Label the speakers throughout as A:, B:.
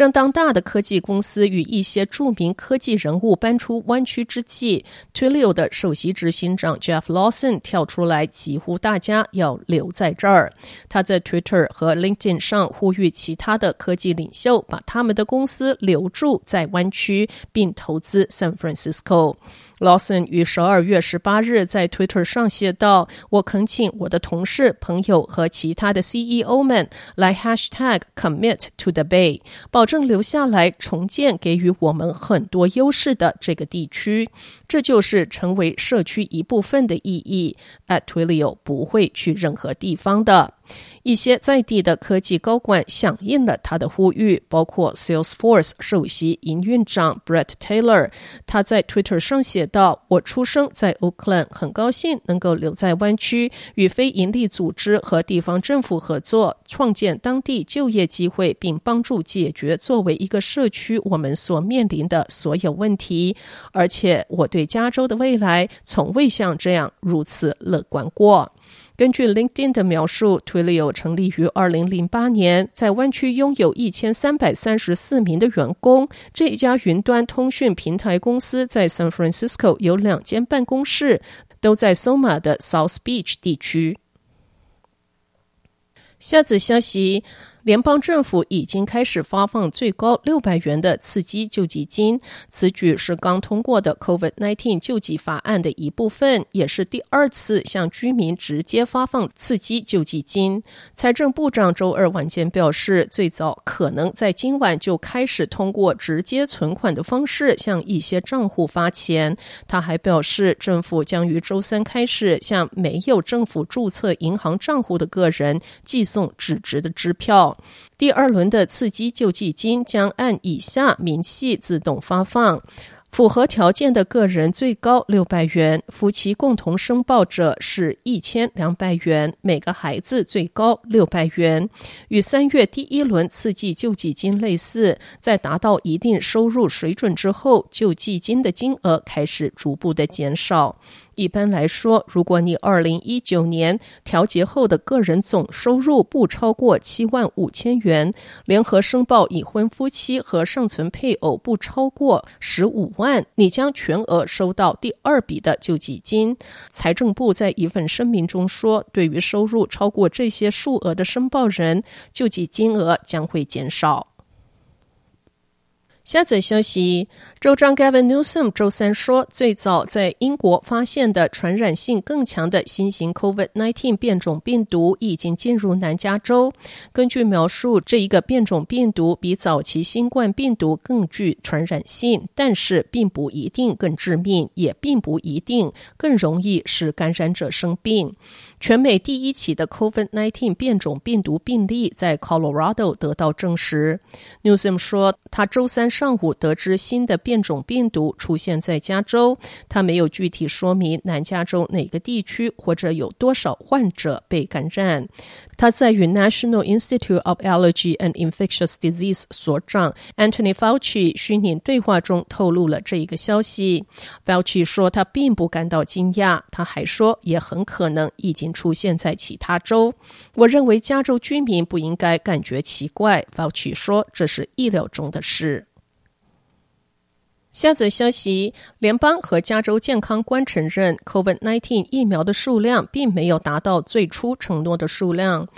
A: 正当大的科技公司与一些著名科技人物搬出湾区之际，Twilio 的首席执行长 Jeff Lawson 跳出来疾呼大家要留在这儿。他在 Twitter 和 LinkedIn 上呼吁其他的科技领袖把他们的公司留住在湾区，并投资 San Francisco。Lawson 于十二月十八日在 Twitter 上写道：“我恳请我的同事、朋友和其他的 CEO 们来 Hashtag Commit to the Bay，保证留下来重建给予我们很多优势的这个地区。这就是成为社区一部分的意义。At Twilio 不会去任何地方的。”一些在地的科技高管响应了他的呼吁，包括 Salesforce 首席营运长 Brett Taylor。他在 Twitter 上写道：“我出生在 Oakland，很高兴能够留在湾区，与非营利组织和地方政府合作，创建当地就业机会，并帮助解决作为一个社区我们所面临的所有问题。而且我对加州的未来从未像这样如此乐观过。”根据 LinkedIn 的描述，Twilio 成立于二零零八年，在湾区拥有一千三百三十四名的员工。这一家云端通讯平台公司在 San Francisco 有两间办公室，都在 SoMa 的 South Beach 地区。下次消息。联邦政府已经开始发放最高六百元的刺激救济金，此举是刚通过的 COVID-19 救济法案的一部分，也是第二次向居民直接发放刺激救济金。财政部长周二晚间表示，最早可能在今晚就开始通过直接存款的方式向一些账户发钱。他还表示，政府将于周三开始向没有政府注册银行账户的个人寄送纸质的支票。第二轮的刺激救济金将按以下明细自动发放。符合条件的个人最高六百元，夫妻共同申报者是一千两百元，每个孩子最高六百元。与三月第一轮刺激救济金类似，在达到一定收入水准之后，救济金的金额开始逐步的减少。一般来说，如果你二零一九年调节后的个人总收入不超过七万五千元，联合申报已婚夫妻和尚存配偶不超过十五万，你将全额收到第二笔的救济金。财政部在一份声明中说，对于收入超过这些数额的申报人，救济金额将会减少。下则消息，州长 Gavin Newsom 周三说，最早在英国发现的传染性更强的新型 COVID-19 变种病毒已经进入南加州。根据描述，这一个变种病毒比早期新冠病毒更具传染性，但是并不一定更致命，也并不一定更容易使感染者生病。全美第一起的 COVID-19 变种病毒病例在 Colorado 得到证实。Newsom 说，他周三上午得知新的变种病毒出现在加州，他没有具体说明南加州哪个地区或者有多少患者被感染。他在与 National Institute of Allergy and Infectious Disease 所长 Anthony Fauci 虚拟对话中透露了这一个消息。Fauci 说他并不感到惊讶，他还说也很可能已经出现在其他州。我认为加州居民不应该感觉奇怪，Fauci 说这是意料中的事。下则消息，联邦和加州健康官承认，COVID-19 疫苗的数量并没有达到最初承诺的数量。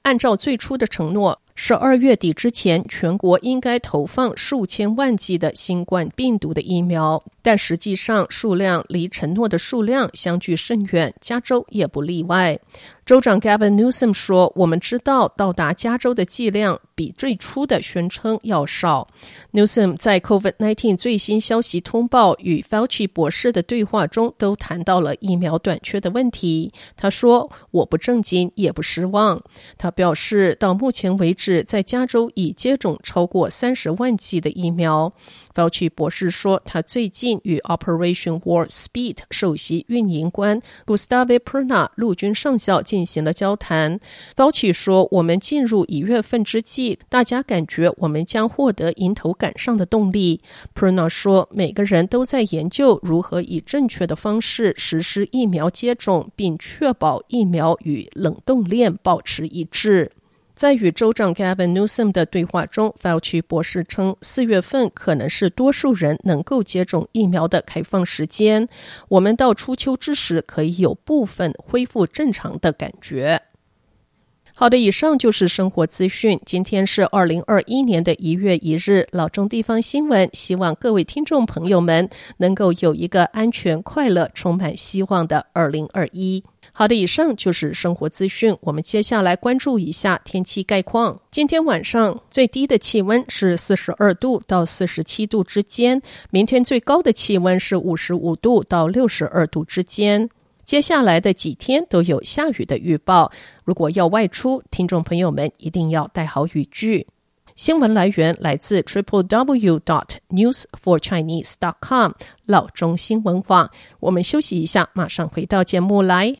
A: 按照最初的承诺，十二月底之前，全国应该投放数千万剂的新冠病毒的疫苗，但实际上数量离承诺的数量相距甚远，加州也不例外。州长 Gavin Newsom 说：“我们知道到达加州的剂量比最初的宣称要少。” Newsom 在 COVID-19 最新消息通报与 Fauci 博士的对话中都谈到了疫苗短缺的问题。他说：“我不震惊，也不失望。”他表示，到目前为止，在加州已接种超过三十万剂的疫苗。Fauci 博士说，他最近与 Operation Warp Speed 首席运营官 Gustave Perna 陆军上校进行了交谈。Fauci 说，我们进入一月份之际，大家感觉我们将获得迎头赶上的动力。Perna 说，每个人都在研究如何以正确的方式实施疫苗接种，并确保疫苗与冷冻链保持一致。在与州长 Gavin Newsom 的对话中，Fauci 博士称，四月份可能是多数人能够接种疫苗的开放时间。我们到初秋之时可以有部分恢复正常的感觉。好的，以上就是生活资讯。今天是二零二一年的一月一日，老中地方新闻。希望各位听众朋友们能够有一个安全、快乐、充满希望的二零二一。好的，以上就是生活资讯。我们接下来关注一下天气概况。今天晚上最低的气温是四十二度到四十七度之间，明天最高的气温是五十五度到六十二度之间。接下来的几天都有下雨的预报，如果要外出，听众朋友们一定要带好雨具。新闻来源来自 triple w dot news for chinese dot com 老中新文网。我们休息一下，马上回到节目来。